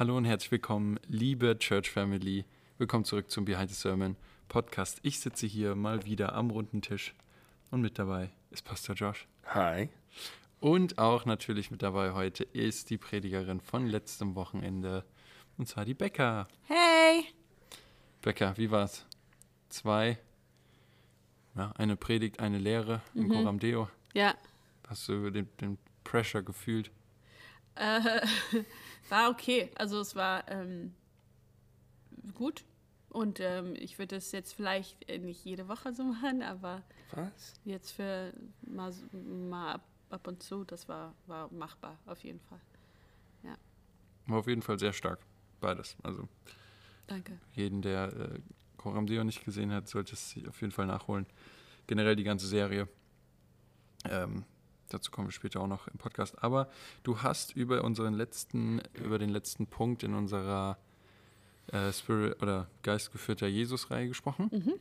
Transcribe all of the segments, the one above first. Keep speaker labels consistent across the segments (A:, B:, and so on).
A: Hallo und herzlich willkommen, liebe Church Family. Willkommen zurück zum Behind the Sermon Podcast. Ich sitze hier mal wieder am runden Tisch und mit dabei ist Pastor Josh.
B: Hi.
A: Und auch natürlich mit dabei heute ist die Predigerin von letztem Wochenende und zwar die Becca.
C: Hey!
A: Becca, wie war's? Zwei, ja, eine Predigt, eine Lehre im
C: Mhm.
A: Coram Deo.
C: Ja,
A: Hast du den, den Pressure gefühlt?
C: Äh, war okay. Also es war ähm, gut. Und ähm, ich würde es jetzt vielleicht äh, nicht jede Woche so machen, aber
B: Was?
C: jetzt für mal, mal ab, ab und zu, das war, war machbar auf jeden Fall.
A: War auf jeden Fall sehr stark. Beides. Also
C: Danke.
A: jeden, der äh, Coram Deo nicht gesehen hat, sollte es sich auf jeden Fall nachholen. Generell die ganze Serie. Ähm, dazu kommen wir später auch noch im Podcast. Aber du hast über unseren letzten, über den letzten Punkt in unserer äh, Spirit oder geistgeführter Jesus-Reihe gesprochen.
C: Mhm.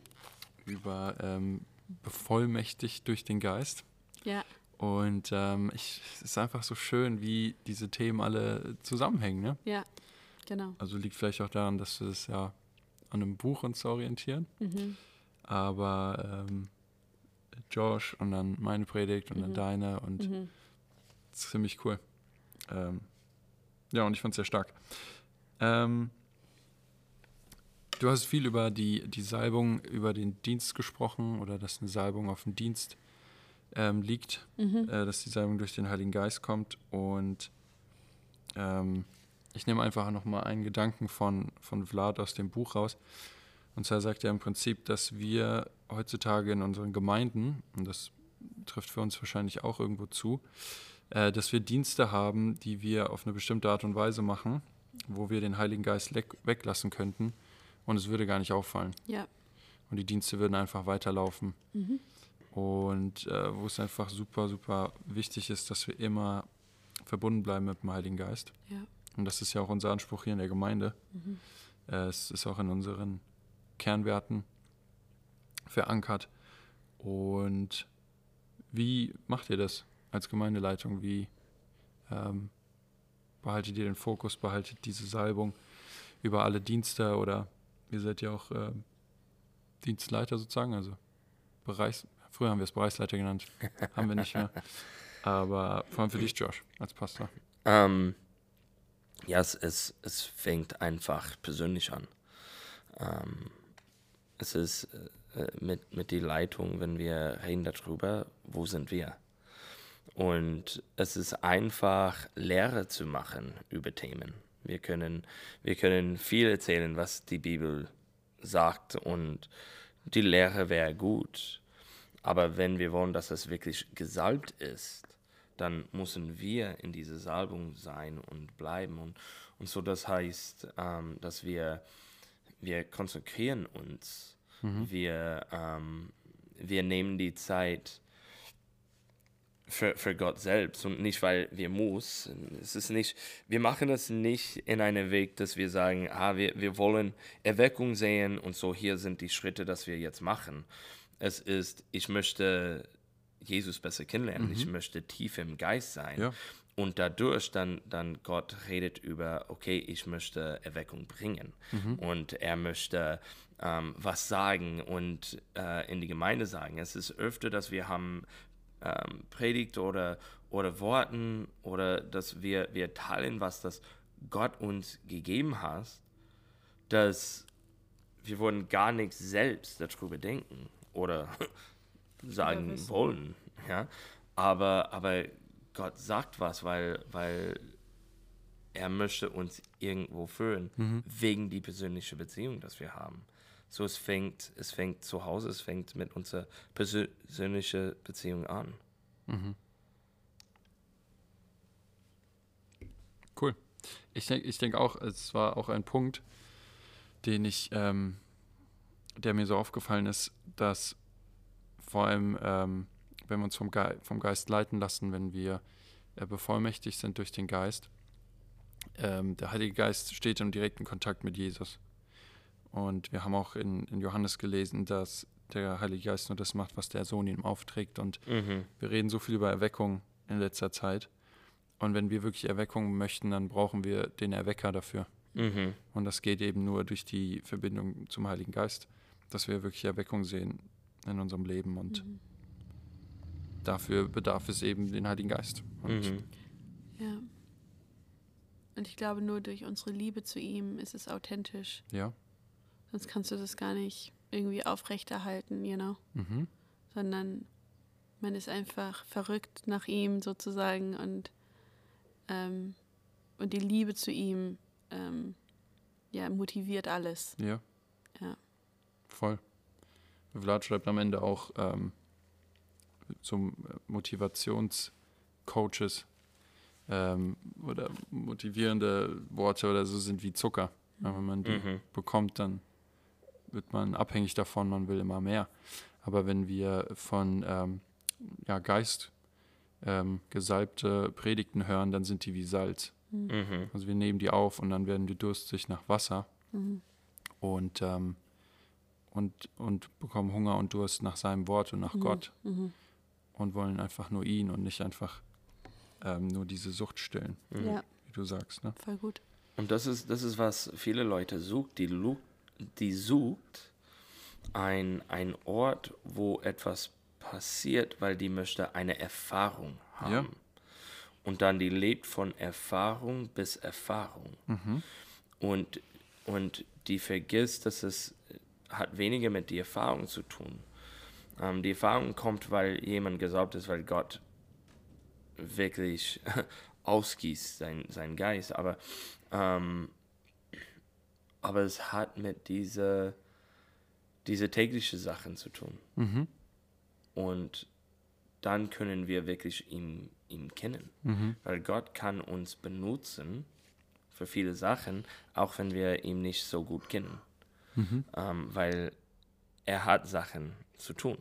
A: Über ähm, bevollmächtigt durch den Geist.
C: Ja,
A: Und ähm, ich, es ist einfach so schön, wie diese Themen alle zusammenhängen. Ne?
C: ja, genau.
A: Also liegt vielleicht auch daran, dass wir es ja an einem Buch uns orientieren.
C: Mhm.
A: Aber ähm, Josh und dann meine Predigt und dann
C: Mhm.
A: deine und
C: Mhm.
A: ziemlich cool. Ähm, ja, und ich fand es sehr stark. Ähm, du hast viel über die, die Salbung, über den Dienst gesprochen oder dass eine Salbung auf den Dienst ähm, liegt,
C: Mhm.
A: äh, dass die Salbung durch den Heiligen Geist kommt. Und ähm, ich nehme einfach nochmal einen Gedanken von, von Vlad aus dem Buch raus. Und zwar sagt er im Prinzip, dass wir heutzutage in unseren Gemeinden, und das trifft für uns wahrscheinlich auch irgendwo zu, äh, dass wir Dienste haben, die wir auf eine bestimmte Art und Weise machen, wo wir den Heiligen Geist weglassen könnten und es würde gar nicht auffallen.
C: Ja.
A: Und die Dienste würden einfach weiterlaufen.
C: Mhm.
A: Und äh, wo es einfach super, super wichtig ist, dass wir immer verbunden bleiben mit dem Heiligen Geist.
C: Ja.
A: Und das ist ja auch unser Anspruch hier in der Gemeinde.
C: Mhm.
A: Äh, es ist auch in unseren Kernwerten verankert. Und wie macht ihr das als Gemeindeleitung? Wie ähm, behaltet ihr den Fokus, behaltet diese Salbung über alle Dienste oder ihr seid ja auch ähm, Dienstleiter sozusagen, also Bereichs, früher haben wir es Bereichsleiter genannt, haben wir nicht mehr. Aber vor allem für dich, Josh, als Pastor.
B: Ähm, ja, es, es, es fängt einfach persönlich an. Ähm, es ist äh, mit, mit die Leitung, wenn wir reden darüber, wo sind wir? Und es ist einfach, Lehre zu machen über Themen. Wir können, wir können viel erzählen, was die Bibel sagt und die Lehre wäre gut. Aber wenn wir wollen, dass es wirklich gesalbt ist, dann müssen wir in diese Salbung sein und bleiben. Und, und so das heißt, ähm, dass wir, wir konzentrieren uns. Wir, ähm, wir nehmen die Zeit für, für Gott selbst und nicht, weil wir muss. Es ist nicht, wir machen es nicht in einem Weg, dass wir sagen, ah, wir, wir wollen Erweckung sehen und so hier sind die Schritte, dass wir jetzt machen. Es ist, ich möchte Jesus besser kennenlernen, ich möchte tief im Geist sein.
A: Ja.
B: Und dadurch dann, dann Gott redet über, okay, ich möchte Erweckung bringen. Und er möchte ähm, was sagen und äh, in die Gemeinde sagen. Es ist öfter, dass wir haben ähm, Predigt oder, oder Worten oder dass wir, wir teilen, was das Gott uns gegeben hat, dass wir wollen gar nichts selbst darüber denken oder sagen
C: wissen.
B: wollen. Ja? Aber, aber Gott sagt was, weil, weil er möchte uns irgendwo führen, wegen die persönliche Beziehung, dass wir haben. So es fängt, es fängt zu Hause, es fängt mit unserer persönlichen Beziehung an.
A: Cool. Ich denke ich denk auch, es war auch ein Punkt, den ich, ähm, der mir so aufgefallen ist, dass vor allem, ähm, wenn wir uns vom, Ge vom Geist leiten lassen, wenn wir äh, bevollmächtigt sind durch den Geist, ähm, der Heilige Geist steht im direkten Kontakt mit Jesus. Und wir haben auch in, in Johannes gelesen, dass der Heilige Geist nur das macht, was der Sohn ihm aufträgt. Und
B: Mhm.
A: wir reden so viel über Erweckung in letzter Zeit. Und wenn wir wirklich Erweckung möchten, dann brauchen wir den Erwecker dafür.
B: Mhm.
A: Und das geht eben nur durch die Verbindung zum Heiligen Geist, dass wir wirklich Erweckung sehen in unserem Leben. Und
C: Mhm.
A: dafür bedarf es eben den Heiligen Geist. Und
B: Mhm.
C: Ja. Und ich glaube, nur durch unsere Liebe zu ihm ist es authentisch.
A: ja.
C: Sonst kannst du das gar nicht irgendwie aufrechterhalten, you know.
A: Mhm.
C: Sondern man ist einfach verrückt nach ihm sozusagen und, ähm, und die Liebe zu ihm ähm, ja, motiviert alles.
A: Ja.
C: Ja.
A: Voll. Vlad schreibt am Ende auch ähm, zum Motivationscoaches ähm, oder motivierende Worte oder so sind wie Zucker. Aber wenn man die
B: Mhm.
A: bekommt, dann wird man abhängig davon, man will immer mehr. Aber wenn wir von ähm, ja, Geist ähm, gesalbte Predigten hören, dann sind die wie Salz.
B: Mhm.
A: Also wir nehmen die auf und dann werden wir durstig nach Wasser
C: Mhm.
A: und, ähm, und, und bekommen Hunger und Durst nach seinem Wort und nach
C: Mhm.
A: Gott
C: Mhm.
A: und wollen einfach nur ihn und nicht einfach ähm, nur diese Sucht stillen,
B: Mhm.
C: Ja,
A: wie du sagst. Ne?
C: voll gut.
B: Und das ist, das ist, was viele Leute sucht. Die, lu- die sucht ein, ein Ort, wo etwas passiert, weil die möchte eine Erfahrung haben.
A: Ja.
B: Und dann die lebt von Erfahrung bis Erfahrung.
A: Mhm.
B: Und, und die vergisst, dass es hat weniger mit der Erfahrung zu tun. Ähm, die Erfahrung kommt, weil jemand gesaubt ist, weil Gott wirklich ausgießt, sein, sein Geist. Aber, ähm, aber es hat mit dieser diese tägliche Sachen zu tun.
A: Mhm.
B: Und dann können wir wirklich ihn, ihn kennen.
A: Mhm.
B: Weil Gott kann uns benutzen für viele Sachen, auch wenn wir ihn nicht so gut kennen.
A: Mhm.
B: Ähm, weil er hat Sachen zu tun.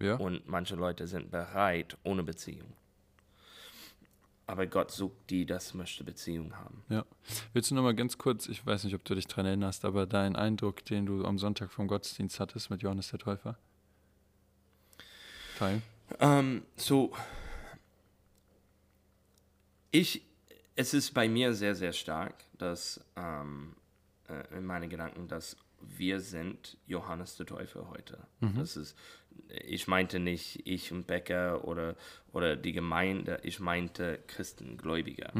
A: Ja.
B: Und manche Leute sind bereit ohne Beziehung. Aber Gott sucht die, das möchte Beziehung haben.
A: ja. Willst du noch mal ganz kurz, ich weiß nicht, ob du dich daran erinnerst, aber deinen Eindruck, den du am Sonntag vom Gottesdienst hattest mit Johannes der Täufer? Teilen?
B: Ähm, so, ich, es ist bei mir sehr, sehr stark, dass ähm, äh, in meinen Gedanken, dass wir sind Johannes der Täufer heute. Das ist, ich meinte nicht ich und Becker oder, oder die Gemeinde, ich meinte Christen, Gläubiger.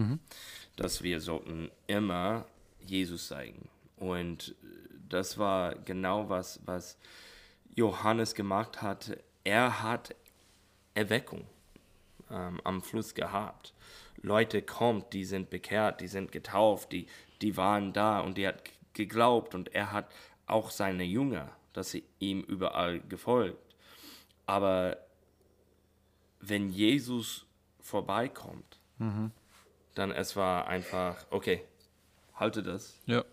B: Dass wir sollten immer Jesus zeigen. Und das war genau was, was Johannes gemacht hat. Er hat Erweckung ähm, am Fluss gehabt. Leute kommt, die sind bekehrt, die sind getauft, die, die waren da und die hat geglaubt und er hat auch seine Jünger, dass sie ihm überall gefolgt. Aber wenn Jesus vorbeikommt, dann es war einfach, okay, halte das,
A: Ja.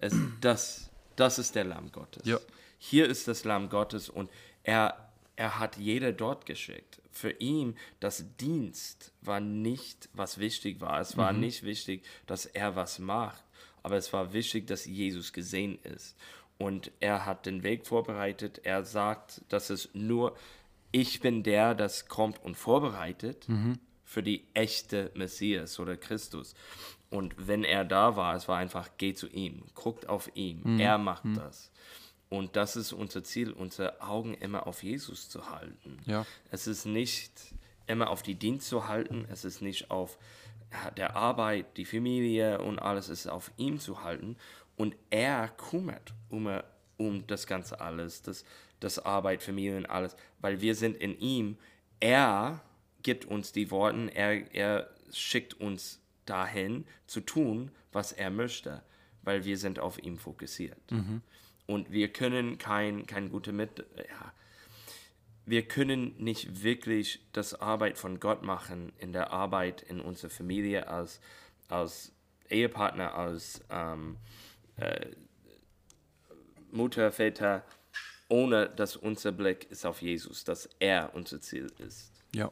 B: es, das, das ist der Lamm Gottes.
A: Ja.
B: Hier ist das Lamm Gottes und er, er hat jeder dort geschickt. Für ihn, das Dienst war nicht, was wichtig war. Es war nicht wichtig, dass er was macht, aber es war wichtig, dass Jesus gesehen ist. Und er hat den Weg vorbereitet. Er sagt, dass es nur, ich bin der, das kommt und vorbereitet für die echte Messias oder Christus. Und wenn er da war, es war einfach, geh zu ihm, guckt auf ihn, er macht das. Und das ist unser Ziel, unsere Augen immer auf Jesus zu halten.
A: Ja.
B: Es ist nicht immer auf die Dienst zu halten, es ist nicht auf der Arbeit, die Familie und alles, es ist auf ihm zu halten. Und er kümmert um, um das Ganze alles, das, das Arbeit, Familie und alles, weil wir sind in ihm. Er gibt uns die Worte, er, er schickt uns dahin zu tun, was er möchte, weil wir sind auf ihm fokussiert. Und wir können kein, kein gute mit, ja, wir können nicht wirklich das Arbeit von Gott machen in der Arbeit in unserer Familie als, als Ehepartner, als ähm, äh, Mutter, Väter, ohne dass unser Blick ist auf Jesus, dass er unser Ziel ist.
A: Ja.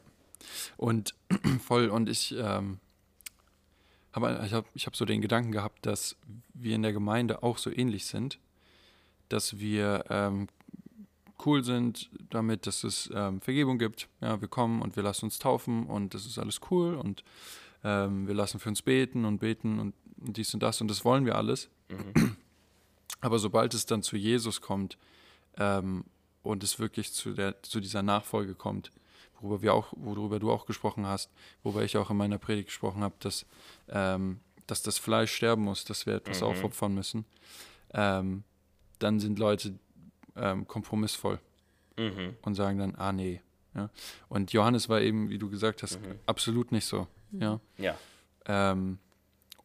A: Und voll, und ich ähm, habe ich hab, ich hab so den Gedanken gehabt, dass wir in der Gemeinde auch so ähnlich sind, dass wir ähm, cool sind damit, dass es ähm, Vergebung gibt. Ja, wir kommen und wir lassen uns taufen und das ist alles cool und ähm, wir lassen für uns beten und beten und, und dies und das und das wollen wir alles.
B: Mhm.
A: Aber sobald es dann zu Jesus kommt ähm, und es wirklich zu, der, zu dieser Nachfolge kommt, worüber, wir auch, worüber du auch gesprochen hast, worüber ich auch in meiner Predigt gesprochen habe, dass, ähm, dass das Fleisch sterben muss, dass wir etwas
B: Mhm.
A: aufopfern müssen, ähm, dann sind Leute ähm, kompromissvoll
B: Mhm.
A: und sagen dann, ah nee. Ja? Und Johannes war eben, wie du gesagt hast,
B: Mhm.
A: absolut nicht so. Ja?
B: Ja.
A: Ähm,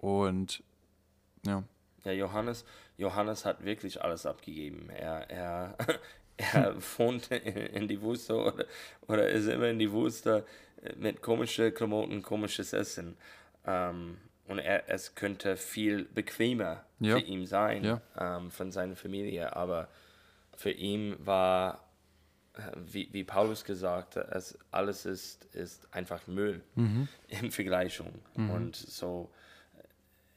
A: und ja,
B: Ja, Johannes, Johannes hat wirklich alles abgegeben. Er, er, er wohnt in, die Wüste oder, oder ist immer in die Wüste mit komischen Klamotten, komisches Essen. Ähm, und er, es könnte viel bequemer
A: Ja.
B: für ihn sein,
A: Ja.
B: ähm, von seiner Familie. Aber für ihn war, äh, wie, wie Paulus gesagt hat, es, alles ist, ist einfach Müll
A: Mhm.
B: in Vergleichung. Und so,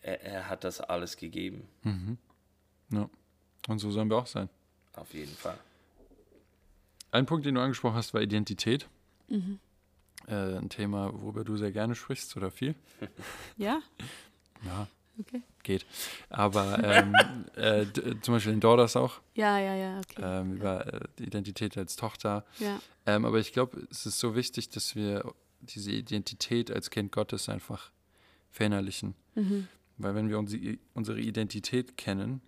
B: er, er hat das alles gegeben.
A: Mhm. ja. Und so sollen wir auch sein.
B: Auf jeden Fall.
A: Ein Punkt, den du angesprochen hast, war Identität.
C: Mhm.
A: Äh, ein Thema, worüber du sehr gerne sprichst oder viel.
C: Ja,
A: Ja,
C: okay.
A: geht. Aber ähm, äh, zum Beispiel in Dordas auch,
C: Ja, ja, ja, okay.
A: ähm, über äh, die Identität als Tochter.
C: ja.
A: Ähm, aber ich glaube, es ist so wichtig, dass wir diese Identität als Kind Gottes einfach verinnerlichen.
C: Mhm.
A: Weil wenn wir unsere, unsere Identität kennen,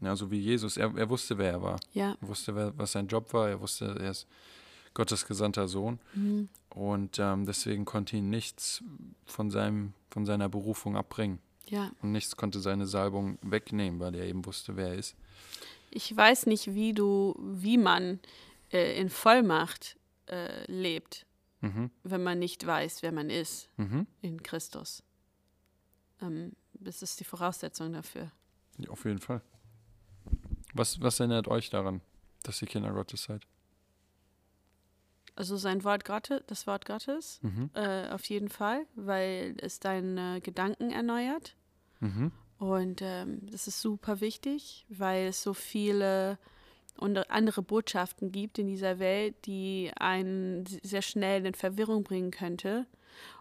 A: ja, so wie Jesus, er, er wusste, wer er war.
C: Ja.
A: Er wusste, wer, was sein Job war. Er wusste, er ist Gottes gesandter Sohn.
C: Mhm.
A: Und ähm, deswegen konnte ihn nichts von, seinem, von seiner Berufung abbringen.
C: Ja.
A: Und nichts konnte seine Salbung wegnehmen, weil er eben wusste, wer er ist.
C: Ich weiß nicht, wie du, wie man äh, in Vollmacht äh, lebt,
A: Mhm.
C: wenn man nicht weiß, wer man ist
A: Mhm.
C: in Christus. Ähm, das ist die Voraussetzung dafür.
A: Ja, auf jeden Fall. Was, was erinnert euch daran, dass ihr Kinder Gottes seid?
C: Also sein Wort Gottes, das Wort Gottes,
A: Mhm.
C: äh, auf jeden Fall, weil es deine Gedanken erneuert.
A: Mhm.
C: Und ähm, das ist super wichtig, weil es so viele und andere Botschaften gibt in dieser Welt, die einen sehr schnell in Verwirrung bringen könnte.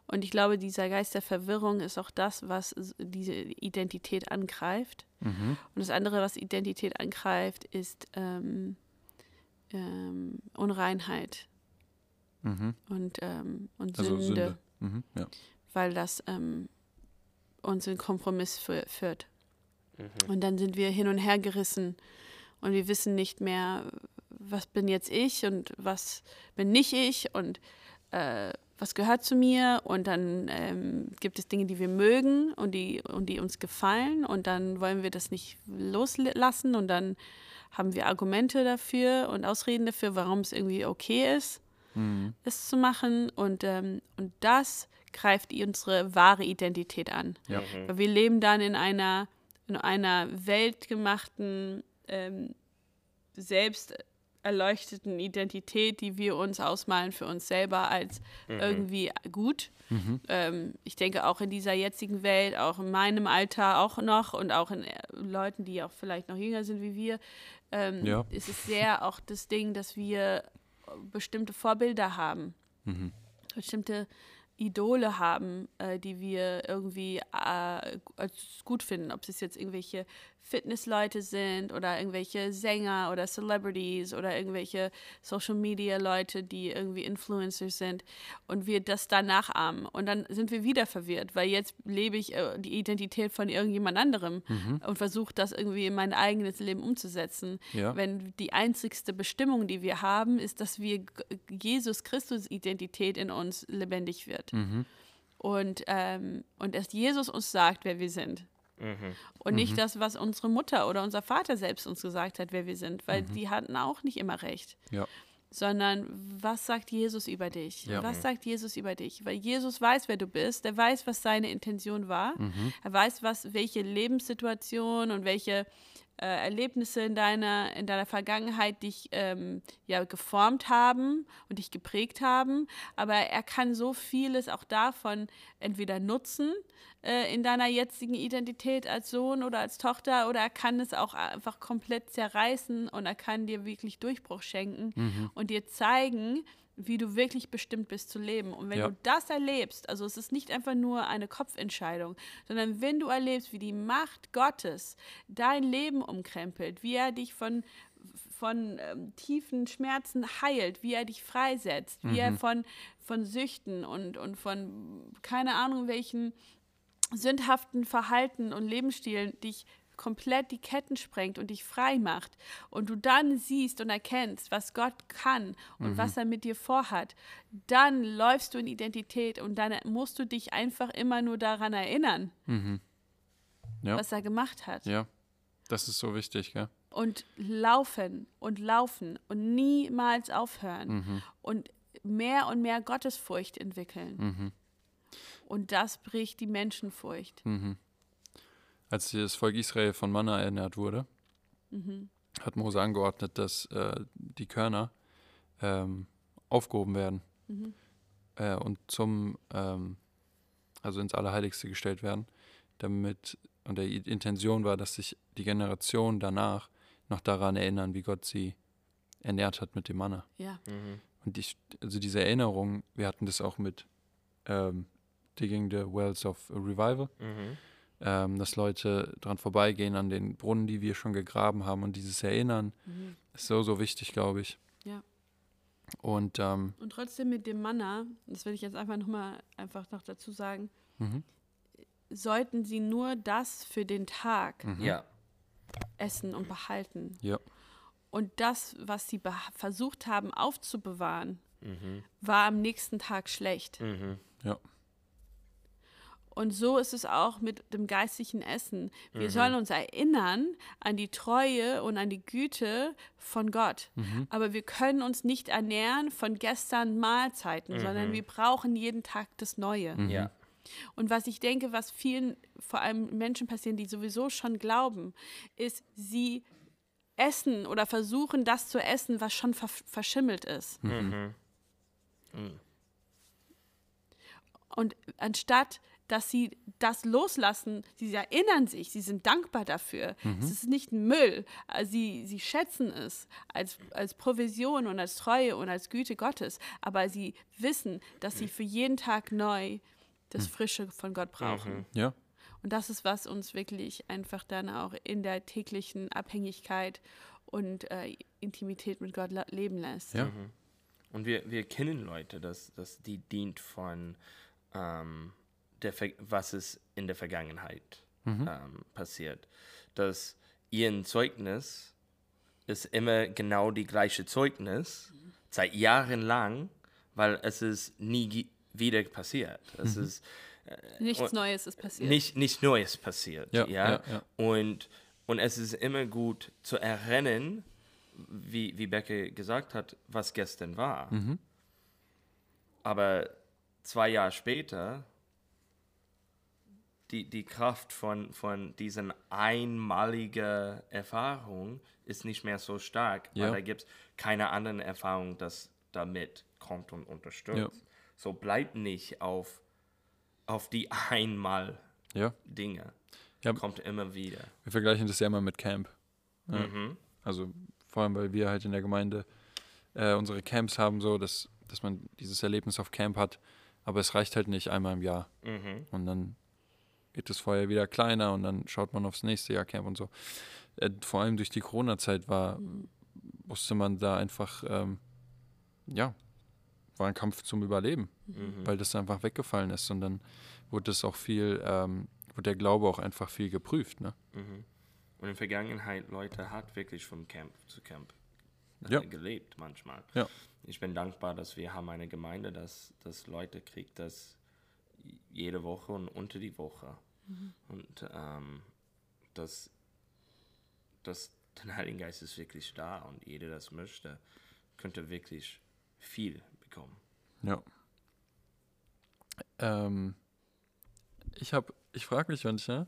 C: Und ich glaube, dieser Geist der Verwirrung ist auch das, was diese Identität angreift.
A: Mhm.
C: Und das andere, was Identität angreift, ist ähm, ähm, Unreinheit
A: Mhm.
C: und, ähm, und
A: Also
C: Sünde,
A: Sünde. Mhm. Ja.
C: weil das ähm, uns in Kompromiss fü- führt.
B: Mhm.
C: Und dann sind wir hin und her gerissen und wir wissen nicht mehr, was bin jetzt ich und was bin nicht ich und äh, was gehört zu mir. Und dann ähm, gibt es Dinge, die wir mögen und die, und die uns gefallen und dann wollen wir das nicht loslassen und dann haben wir Argumente dafür und Ausreden dafür, warum es irgendwie okay ist,
A: Mhm.
C: es zu machen. Und, ähm, und das greift unsere wahre Identität an.
A: Ja.
B: Mhm.
C: Weil wir leben dann in einer, in einer weltgemachten, ähm, selbst erleuchteten Identität, die wir uns ausmalen für uns selber als
B: Mhm.
C: irgendwie gut.
A: Mhm.
C: Ähm, ich denke auch in dieser jetzigen Welt, auch in meinem Alter auch noch und auch in äh, Leuten, die auch vielleicht noch jünger sind wie wir, ähm,
A: Ja.
C: ist es sehr auch das Ding, dass wir bestimmte Vorbilder haben
A: Mhm.
C: bestimmte Idole haben, äh, die wir irgendwie äh, als gut finden. Ob es jetzt irgendwelche Fitnessleute sind oder irgendwelche Sänger oder Celebrities oder irgendwelche Social Media Leute, die irgendwie Influencers sind und wir das dann nachahmen. Und dann sind wir wieder verwirrt, weil jetzt lebe ich äh, die Identität von irgendjemand anderem
A: Mhm.
C: und versuche das irgendwie in mein eigenes Leben umzusetzen
A: Ja.
C: wenn die einzigste Bestimmung, die wir haben, ist, dass wir Jesus Christus Identität in uns lebendig wird.
A: Mhm.
C: Und, ähm, und dass Jesus uns sagt, wer wir sind.
B: Mhm.
C: Und nicht das, was unsere Mutter oder unser Vater selbst uns gesagt hat, wer wir sind, weil
A: Mhm.
C: die hatten auch nicht immer recht.
A: Ja.
C: Sondern was sagt Jesus über dich?
A: Ja.
C: Was sagt Jesus über dich? Weil Jesus weiß, wer du bist. Er weiß, was seine Intention war.
A: Mhm.
C: Er weiß, was, welche Lebenssituation und welche äh, Erlebnisse in deiner, in deiner Vergangenheit dich ähm, ja geformt haben und dich geprägt haben, aber er kann so vieles auch davon entweder nutzen äh, in deiner jetzigen Identität als Sohn oder als Tochter oder er kann es auch einfach komplett zerreißen und er kann dir wirklich Durchbruch schenken
A: Mhm.
C: und dir zeigen, wie du wirklich bestimmt bist zu leben. Und wenn
A: Ja.
C: du das erlebst, also es ist nicht einfach nur eine Kopfentscheidung, sondern wenn du erlebst, wie die Macht Gottes dein Leben umkrempelt, wie er dich von, von ähm, tiefen Schmerzen heilt, wie er dich freisetzt, wie er von, von Süchten und, und von keine Ahnung welchen sündhaften Verhalten und Lebensstilen dich komplett die Ketten sprengt und dich frei macht und du dann siehst und erkennst, was Gott kann und was er mit dir vorhat, dann läufst du in Identität und dann musst du dich einfach immer nur daran erinnern,
A: Ja.
C: was er gemacht hat.
A: Ja, das ist so wichtig, gell?
C: Und laufen und laufen und niemals aufhören und mehr und mehr Gottesfurcht entwickeln. Und das bricht die Menschenfurcht.
A: Als das Volk Israel von Manna ernährt wurde, hat Mose angeordnet, dass äh, die Körner ähm, aufgehoben werden äh, und zum, ähm, also ins Allerheiligste gestellt werden, damit, und der Intention war, dass sich die Generation danach noch daran erinnern, wie Gott sie ernährt hat mit dem Manna.
C: Ja.
A: Und ich, also diese Erinnerung, wir hatten das auch mit ähm, Digging the Wells of Revival,
B: Mhm.
A: Ähm, dass Leute dran vorbeigehen an den Brunnen, die wir schon gegraben haben und dieses Erinnern ist so, so wichtig, glaube ich.
C: Ja.
A: Und ähm,
C: Und trotzdem mit dem Manna, das will ich jetzt einfach nochmal einfach noch dazu sagen,
A: mhm,
C: sollten sie nur das für den Tag
A: mhm,
B: Ja.
C: essen und behalten.
A: ja,
C: Und das, was sie versucht haben aufzubewahren,
B: Mhm.
C: war am nächsten Tag schlecht.
B: Mhm.
A: ja,
C: Und so ist es auch mit dem geistlichen Essen. Wir sollen uns erinnern an die Treue und an die Güte von Gott. Aber wir können uns nicht ernähren von gestern Mahlzeiten, sondern wir brauchen jeden Tag das Neue.
B: Ja.
C: Und was ich denke, was vielen, vor allem Menschen passieren, die sowieso schon glauben, ist, sie essen oder versuchen, das zu essen, was schon ver verschimmelt ist.
B: Mhm.
C: Und anstatt, dass sie das loslassen, sie erinnern sich, sie sind dankbar dafür. Es ist nicht Müll. Also Sie, sie schätzen es als, als Provision und als Treue und als Güte Gottes. Aber sie wissen, dass sie für jeden Tag neu das Frische von Gott brauchen.
A: ja,
C: Und das ist, was uns wirklich einfach dann auch in der täglichen Abhängigkeit und äh, Intimität mit Gott leben lässt.
A: ja,
B: Und wir, wir kennen Leute, dass, dass die dient von ähm, der, Ver- was ist in der Vergangenheit ähm, passiert. Dass ihr Zeugnis ist immer genau die gleiche Zeugnis, seit Jahren lang, weil es ist nie wieder passiert. Es ist
C: Nichts
B: Und-
C: Neues ist passiert.
B: nicht, nicht Neues passiert.
A: Ja,
B: Ja,
A: ja, ja.
B: Und, und es ist immer gut zu erinnern, wie, wie Becke gesagt hat, was gestern war. Aber zwei Jahre später, die, die Kraft von, von diesen einmaligen Erfahrung ist nicht mehr so stark, weil
A: Ja.
B: da gibt es keine anderen Erfahrungen, das damit kommt und unterstützt.
A: Ja.
B: So bleibt nicht auf, auf die einmal
A: ja.
B: Dinge. Kommt immer wieder.
A: Wir vergleichen das ja immer mit Camp.
B: Mhm.
A: Also vor allem, weil wir halt in der Gemeinde äh, unsere Camps haben, so dass, dass man dieses Erlebnis auf Camp hat. Aber es reicht halt nicht einmal im Jahr.
B: Mhm.
A: Und dann wird das Feuer wieder kleiner und dann schaut man aufs nächste Jahr Camp und so. Äh, vor allem durch die Corona-Zeit war, musste man da einfach, ähm, ja, war ein Kampf zum Überleben,
B: Mhm.
A: weil das einfach weggefallen ist. Und dann wurde das auch viel, ähm, wurde der Glaube auch einfach viel geprüft. Ne?
B: Mhm. Und in der Vergangenheit, Leute hat wirklich von Camp zu Camp äh,
A: Ja.
B: gelebt manchmal.
A: Ja.
B: Ich bin dankbar, dass wir haben eine Gemeinde, dass, dass Leute kriegt das jede Woche und unter die Woche. Und ähm, dass, dass der Heilige Geist ist wirklich da und jeder das möchte, könnte wirklich viel bekommen.
A: Ja. Ähm, ich habe, ich frage mich manchmal,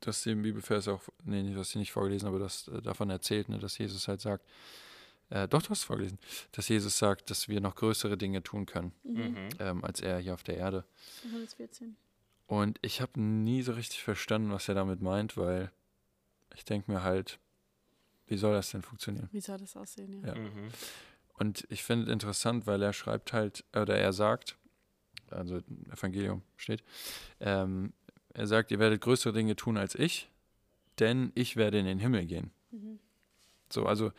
A: dass den Bibelvers auch, nee, nicht, hast du nicht vorgelesen, aber das äh, davon erzählt, ne, dass Jesus halt sagt, äh, doch, du hast es vorgelesen, dass Jesus sagt, dass wir noch größere Dinge tun können,
B: Mhm.
A: ähm, als er hier auf der Erde.
C: Johannes 14.
A: Und ich habe nie so richtig verstanden, was er damit meint, weil ich denke mir halt, wie soll das denn funktionieren?
C: Wie soll das aussehen? Ja.
A: Ja.
B: Mhm.
A: Und ich finde interessant, weil er schreibt halt, oder er sagt, also im Evangelium steht, ähm, er sagt, ihr werdet größere Dinge tun als ich, denn ich werde in den Himmel gehen.
C: Mhm.
A: So, also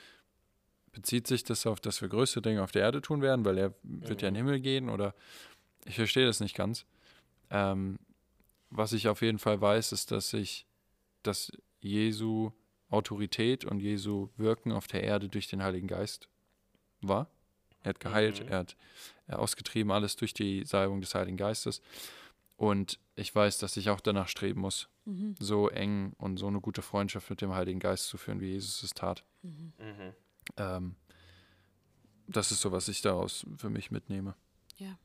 A: bezieht sich das auf, dass wir größere Dinge auf der Erde tun werden, weil er wird ja in den Himmel gehen oder ich verstehe das nicht ganz. Ähm, was ich auf jeden Fall weiß, ist, dass ich, dass Jesu Autorität und Jesu Wirken auf der Erde durch den Heiligen Geist war. Er hat geheilt,
B: Mhm.
A: er hat er ausgetrieben, alles durch die Salbung des Heiligen Geistes. Und ich weiß, dass ich auch danach streben muss,
C: Mhm.
A: so eng und so eine gute Freundschaft mit dem Heiligen Geist zu führen, wie Jesus es tat.
C: Mhm.
A: Ähm, das ist so, was ich daraus für mich mitnehme.
C: Ja.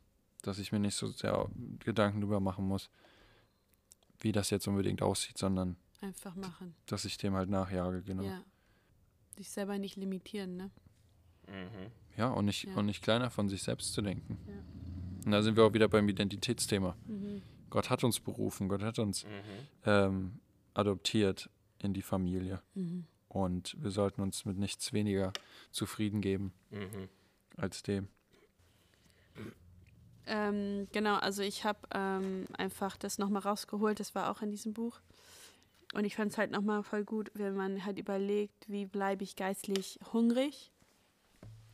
A: Dass ich mir nicht so sehr Gedanken darüber machen muss, wie das jetzt unbedingt aussieht, sondern
C: Einfach machen.
A: dass ich dem halt nachjage, genau. Ja,
C: Ja. Dich selber nicht limitieren, ne?
B: Mhm.
A: und, nicht,
C: Ja.
A: und nicht kleiner von sich selbst zu denken.
C: Ja.
A: Und da sind wir auch wieder beim Identitätsthema.
C: Mhm.
A: Gott hat uns berufen, Gott hat uns
B: Mhm.
A: ähm, adoptiert in die Familie.
C: Mhm.
A: Und wir sollten uns mit nichts weniger zufrieden geben
B: Mhm.
A: als dem.
C: Ähm, genau, also ich habe ähm, einfach das nochmal rausgeholt, das war auch in diesem Buch. Und ich fand es halt nochmal voll gut, wenn man halt überlegt, wie bleibe ich geistlich hungrig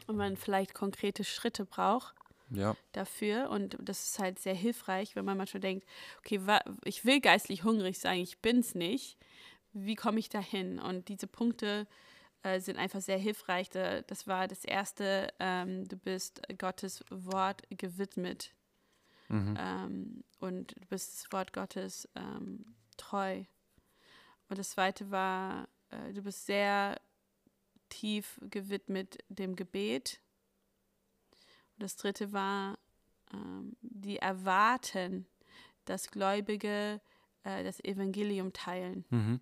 C: und man vielleicht konkrete Schritte braucht
A: Ja,
C: dafür. Und das ist halt sehr hilfreich, wenn man manchmal denkt, okay, ich will geistlich hungrig sein, ich bin es nicht. Wie komme ich dahin? Und diese Punkte äh, sind einfach sehr hilfreich. Da, das war das erste, ähm, du bist Gottes Wort gewidmet
A: mhm.
C: ähm, und du bist das Wort Gottes ähm, treu. Und das zweite war, äh, du bist sehr tief gewidmet dem Gebet. Und das dritte war, ähm, die erwarten, dass Gläubige äh, das Evangelium teilen.
A: Mhm.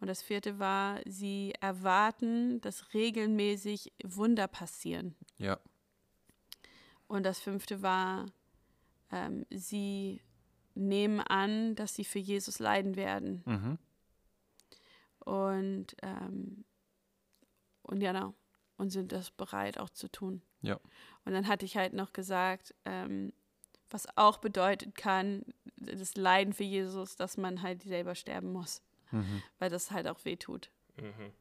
C: Und das vierte war, sie erwarten, dass regelmäßig Wunder passieren.
A: ja,
C: Und das fünfte war, ähm, sie nehmen an, dass sie für Jesus leiden werden.
A: mhm.
C: Und, ähm, und ja, genau. Und sind das bereit auch zu tun.
A: Ja.
C: Und dann hatte ich halt noch gesagt, ähm, was auch bedeuten kann, das Leiden für Jesus, dass man halt selber sterben muss,
A: Mhm.
C: weil das halt auch weh tut.
B: Mhm.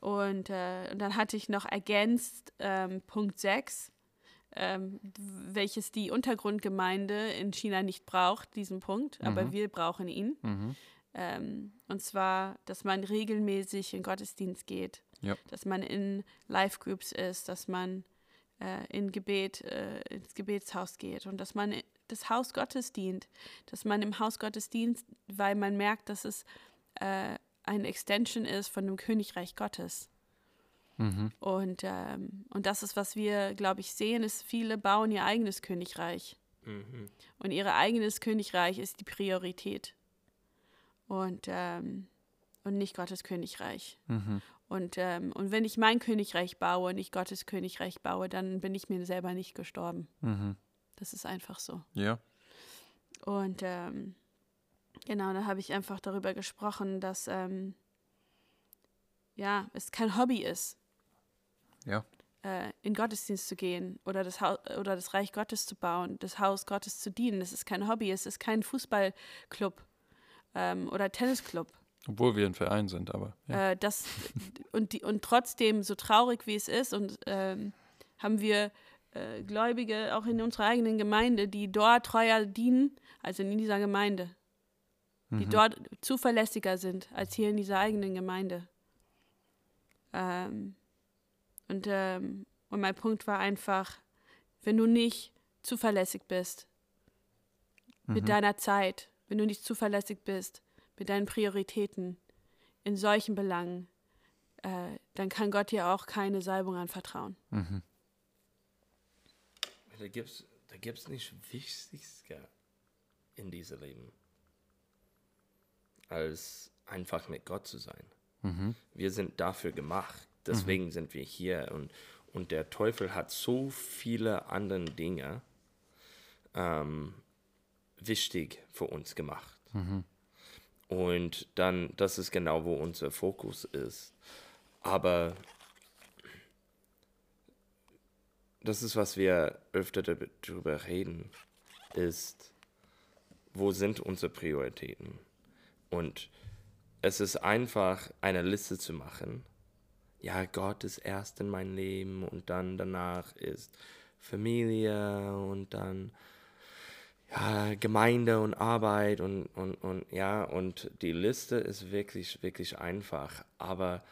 C: Und, äh, und dann hatte ich noch ergänzt ähm, Punkt 6, ähm, welches die Untergrundgemeinde in China nicht braucht, diesen Punkt, aber
A: Mhm.
C: wir brauchen ihn.
A: Mhm.
C: Ähm, und zwar, dass man regelmäßig in Gottesdienst geht,
A: Ja.
C: dass man in Live-Groups ist, dass man äh, in Gebet, äh, ins Gebetshaus geht und dass man das Haus Gottes dient, dass man im Haus Gottes dient, weil man merkt, dass es äh, eine Extension ist von dem Königreich Gottes.
A: Mhm.
C: Und, ähm, und das ist, was wir, glaube ich, sehen, ist, viele bauen ihr eigenes Königreich.
B: Mhm.
C: Und ihr eigenes Königreich ist die Priorität. Und, ähm, und nicht Gottes Königreich.
A: Mhm.
C: Und, ähm, und wenn ich mein Königreich baue und nicht Gottes Königreich baue, dann bin ich mir selber nicht gestorben.
A: Mhm.
C: Das ist einfach so.
A: Ja,
C: Und ähm, genau, da habe ich einfach darüber gesprochen, dass ähm, ja, es kein Hobby ist,
A: ja,
C: äh, in Gottesdienst zu gehen oder das, Haus, oder das Reich Gottes zu bauen, das Haus Gottes zu dienen. Das ist kein Hobby, es ist kein Fußballclub ähm, oder Tennisclub.
A: obwohl wir ein Verein sind, aber ja.
C: Äh, das, und, die, und trotzdem, so traurig wie es ist, und ähm, haben wir äh, Gläubige auch in unserer eigenen Gemeinde, die dort treuer dienen, also in dieser Gemeinde, die
A: Mhm.
C: dort zuverlässiger sind als hier in dieser eigenen Gemeinde. Ähm, und, ähm, und mein Punkt war einfach, wenn du nicht zuverlässig bist mit
A: Mhm.
C: deiner Zeit, wenn du nicht zuverlässig bist mit deinen Prioritäten in solchen Belangen, äh, dann kann Gott dir auch keine Salbung anvertrauen.
A: Mhm.
B: Da gibt es da gibt's nicht Wichtigste in diesem Leben als einfach mit Gott zu sein.
A: Mhm.
B: Wir sind dafür gemacht. Deswegen sind wir hier. Und, und der Teufel hat so viele andere Dinge ähm, wichtig für uns gemacht. Und dann, das ist genau, wo unser Fokus ist. Aber das ist, was wir öfter darüber reden, ist, wo sind unsere Prioritäten? Und es ist einfach, eine Liste zu machen. Ja, Gott ist erst in mein Leben und dann danach ist Familie und dann ja, Gemeinde und Arbeit und, und, und ja, und die Liste ist wirklich, wirklich einfach. Aber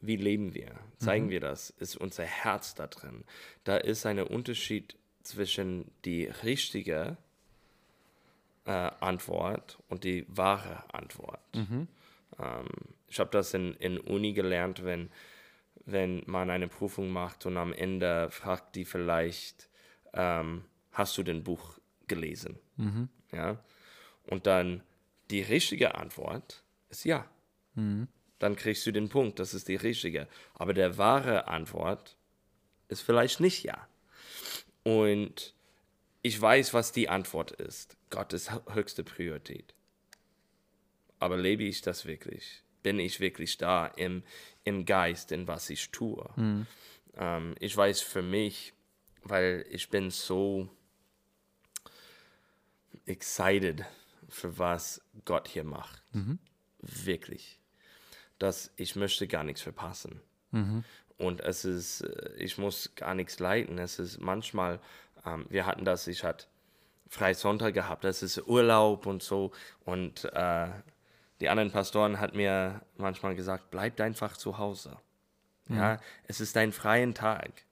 B: wie leben wir? Zeigen wir das? Ist unser Herz da drin? Da ist ein Unterschied zwischen die richtige äh, Antwort und die wahre Antwort. Ähm, ich habe das in, in Uni gelernt, wenn, wenn man eine Prüfung macht und am Ende fragt die vielleicht, ähm, hast du den Buch gelesen? Ja? Und dann die richtige Antwort ist ja. Dann kriegst du den Punkt, das ist die richtige. Aber der wahre Antwort ist vielleicht nicht ja. Und ich weiß, was die Antwort ist. Gott ist höchste Priorität. Aber lebe ich das wirklich? Bin ich wirklich da im, im Geist, in was ich tue? Ähm, ich weiß für mich, weil ich bin so excited für was Gott hier macht. Wirklich. Dass ich möchte gar nichts verpassen. Und es ist, äh, ich muss gar nichts leiten. Es ist manchmal, ähm, wir hatten das, ich hatte Freisonntag gehabt, es ist Urlaub und so. Und äh, die anderen Pastoren hat mir manchmal gesagt, bleib einfach zu Hause. Ja, es ist dein freien Tag.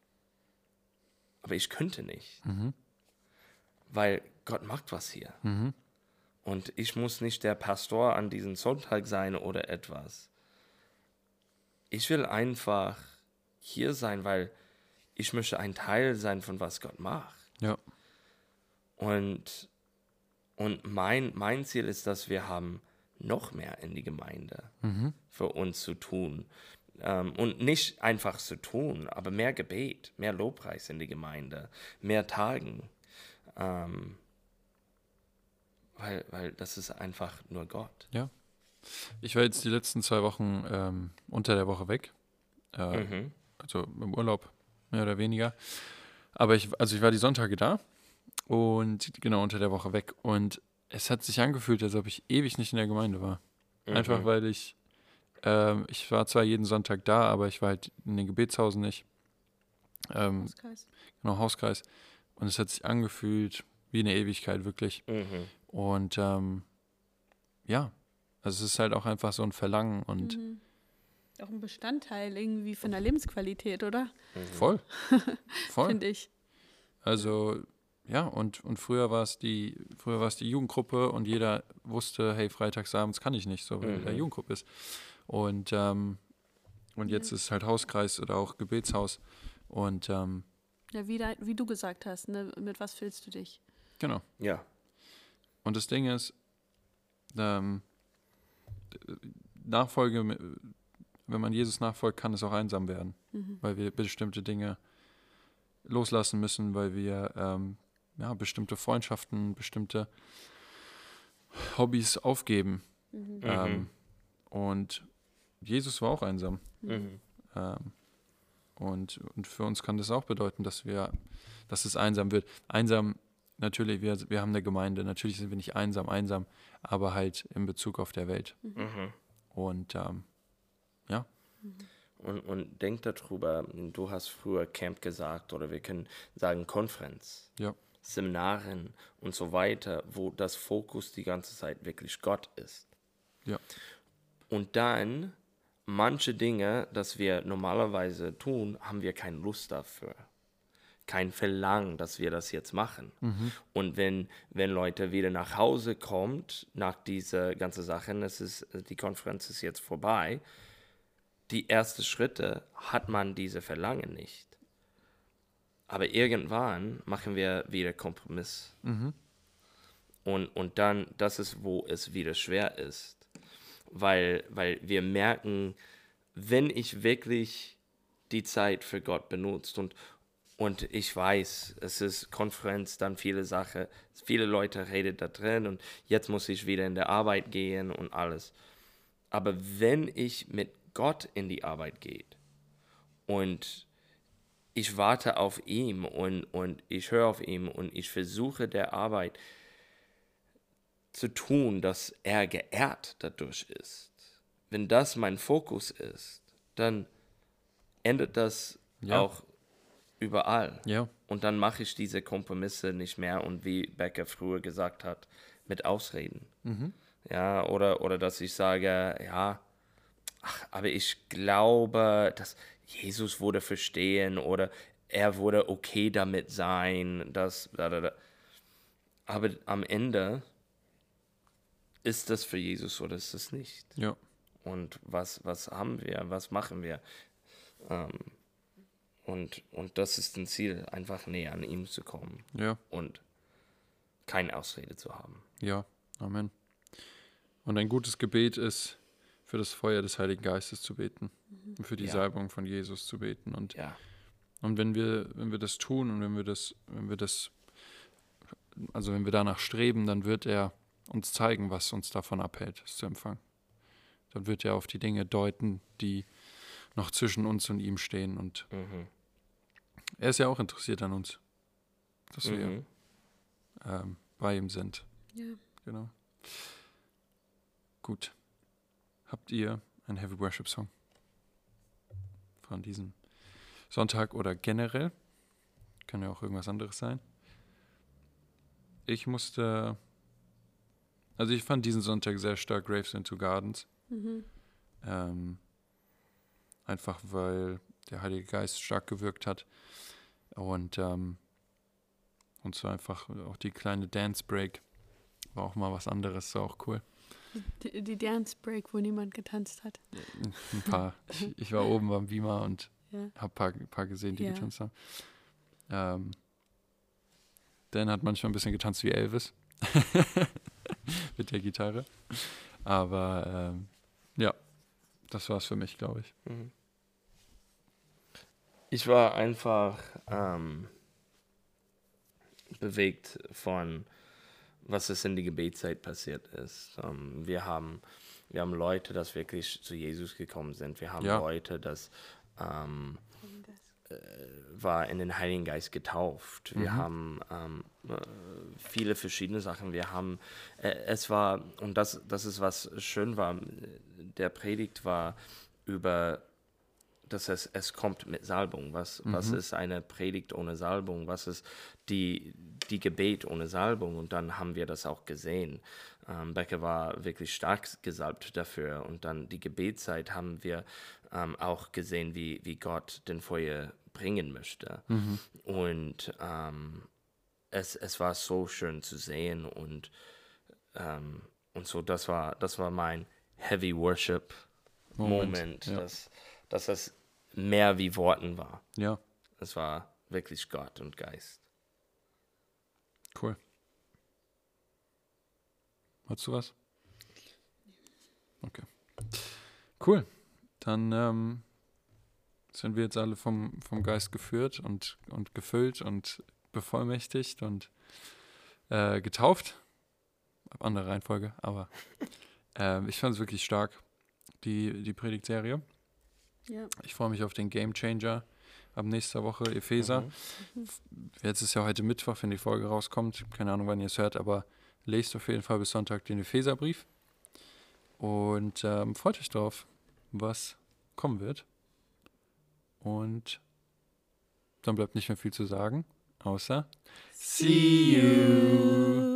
B: Aber ich könnte nicht. Weil Gott macht was hier. Und ich muss nicht der Pastor an diesem Sonntag sein oder etwas. Ich will einfach hier sein, weil ich möchte ein Teil sein von was Gott macht.
A: Ja.
B: Und, und mein, mein Ziel ist, dass wir haben noch mehr in die Gemeinde für uns zu tun. Ähm, und nicht einfach zu tun, aber mehr Gebet, mehr Lobpreis in die Gemeinde, mehr Tagen. Ähm, weil, weil das ist einfach nur Gott.
A: Ja. Ich war jetzt die letzten zwei Wochen ähm, unter der Woche weg. Äh,
B: Mhm.
A: Also im Urlaub, mehr oder weniger. Aber ich, also ich war die Sonntage da und genau unter der Woche weg. Und es hat sich angefühlt, als ob ich ewig nicht in der Gemeinde war. Einfach
B: Mhm.
A: weil ich, ähm, ich war zwar jeden Sonntag da, aber ich war halt in den Gebetshausen nicht. Ähm,
C: Hauskreis.
A: genau, Hauskreis. Und es hat sich angefühlt wie eine Ewigkeit, wirklich.
B: Mhm.
A: Und ähm, ja, also es ist halt auch einfach so ein Verlangen und
C: Mhm. Auch ein Bestandteil irgendwie von der Lebensqualität, oder?
A: voll. Voll.
C: Finde ich.
A: Also ja, und, und früher war es die, früher war es die Jugendgruppe und jeder wusste, hey, freitagsabends kann ich nicht, so weil
B: Mhm.
A: der Jugendgruppe ist. Und, ähm, und jetzt ist es halt Hauskreis oder auch Gebetshaus. Und ähm,
C: Ja, wie, dein, wie du gesagt hast, ne? mit was fühlst du dich?
A: genau.
B: Ja.
A: Und das Ding ist, ähm, Nachfolge, mit- wenn man Jesus nachfolgt, kann es auch einsam werden,
C: Mhm.
A: weil wir bestimmte Dinge loslassen müssen, weil wir ähm, ja, bestimmte Freundschaften, bestimmte Hobbys aufgeben.
C: Mhm.
A: Ähm, und Jesus war auch einsam.
B: Mhm.
A: Ähm, und, und für uns kann das auch bedeuten, dass wir, dass es einsam wird. Einsam, natürlich, wir, wir haben eine Gemeinde, natürlich sind wir nicht einsam, einsam, aber halt in Bezug auf der Welt.
B: Mhm.
A: Und ähm, ja,
B: Und, und denk darüber, du hast früher Camp gesagt oder wir können sagen Konferenz,
A: ja,
B: Seminaren und so weiter, wo das Fokus die ganze Zeit wirklich Gott ist.
A: ja,
B: Und dann manche Dinge, das wir normalerweise tun, haben wir keine Lust dafür. Kein Verlangen, dass wir das jetzt machen. Und wenn, wenn Leute wieder nach Hause kommt, nach dieser ganzen Sache, es ist, die Konferenz ist jetzt vorbei, die ersten Schritte hat man diese Verlangen nicht. Aber irgendwann machen wir wieder Kompromiss. Und, und dann, das ist, wo es wieder schwer ist. Weil, weil wir merken, wenn ich wirklich die Zeit für Gott benutzt und, und ich weiß, es ist Konferenz, dann viele Sachen, viele Leute reden da drin und jetzt muss ich wieder in der Arbeit gehen und alles. Aber wenn ich mit Gott in die Arbeit gehe und ich warte auf ihn und, und ich höre auf ihn und ich versuche der Arbeit zu tun, dass er geehrt dadurch ist. Wenn das mein Fokus ist, dann endet das
A: Ja.
B: auch überall.
A: Ja,
B: Und dann mache ich diese Kompromisse nicht mehr und wie Becker früher gesagt hat, mit Ausreden. Ja, oder, oder dass ich sage, ja, ach, aber ich glaube, dass Jesus wurde verstehen oder er wurde okay damit sein, dass. Da, da, da. Aber am Ende ist das für Jesus oder ist es nicht?
A: ja,
B: Und was, was haben wir? Was machen wir? Ähm, und, und das ist ein Ziel, einfach näher an ihm zu kommen
A: ja,
B: und keine Ausrede zu haben.
A: ja. Amen. Und ein gutes Gebet ist, für das Feuer des Heiligen Geistes zu beten. Und für die
B: Ja.
A: Salbung von Jesus zu beten. Und,
B: Ja,
A: und wenn wir, wenn wir das tun und wenn wir das, wenn wir das, also wenn wir danach streben, dann wird er uns zeigen, was uns davon abhält, es zu empfangen. Dann wird er auf die Dinge deuten, die noch zwischen uns und ihm stehen. Und
B: mhm.
A: er ist ja auch interessiert an uns, dass wir
B: Mhm.
A: ähm, bei ihm sind.
C: Ja.
A: Genau. Gut. Habt ihr einen Heavy Worship Song von diesem Sonntag oder generell? Kann ja auch irgendwas anderes sein. Ich musste, also ich fand diesen Sonntag sehr stark Graves into Gardens.
C: Mhm.
A: Ähm, einfach weil der Heilige Geist stark gewirkt hat. Und, ähm, und so einfach auch die kleine Dance Break war auch mal was anderes, so auch cool.
C: Die, die Dance Break, wo niemand getanzt hat.
A: Ein paar. ich, ich war oben beim Beamer und
C: Ja.
A: habe ein paar, paar gesehen, die
C: Ja.
A: getanzt haben. Ähm, Dan hat manchmal ein bisschen getanzt wie Elvis mit der Gitarre. Aber ähm, ja, das war's für mich, glaube ich.
B: Mhm. Ich war einfach ähm, bewegt von, was es in die Gebetszeit passiert ist. Ähm, wir, haben, wir haben Leute, das wirklich zu Jesus gekommen sind. Wir haben
A: Ja.
B: Leute, das ähm, war in den Heiligen Geist getauft. Wir
A: Mhm.
B: haben ähm, äh, viele verschiedene Sachen. Wir haben, äh, es war, und das, das ist was schön war, der Predigt war über, dass es, es kommt mit Salbung. Was, was
A: Mhm.
B: ist eine Predigt ohne Salbung? Was ist die, die Gebet ohne Salbung? Und dann haben wir das auch gesehen. Ähm, Becker war wirklich stark gesalbt dafür. Und dann die Gebetszeit haben wir ähm, auch gesehen, wie, wie Gott den Feuer bringen möchte. Und ähm, es, es war so schön zu sehen und, ähm, und so, das war, das war mein Heavy Worship
A: Moment,
B: Moment,
A: ja.
B: dass, dass es mehr wie Worten war.
A: Ja,
B: Es war wirklich Gott und Geist.
A: Cool. Hast du was? Okay. Cool. Dann ähm, sind wir jetzt alle vom, vom Geist geführt und, und gefüllt und bevollmächtigt und äh, getauft. Andere Reihenfolge, aber ähm, ich fand es wirklich stark, die, die Predigtserie.
C: Ja.
A: Ich freue mich auf den Game Changer ab nächster Woche, Epheser.
B: Mhm.
A: Jetzt ist ja heute Mittwoch, wenn die Folge rauskommt. Keine Ahnung, wann ihr es hört, aber lest auf jeden Fall bis Sonntag den Epheserbrief. Und ähm, freut euch drauf, was kommen wird. Und dann bleibt nicht mehr viel zu sagen, außer See you!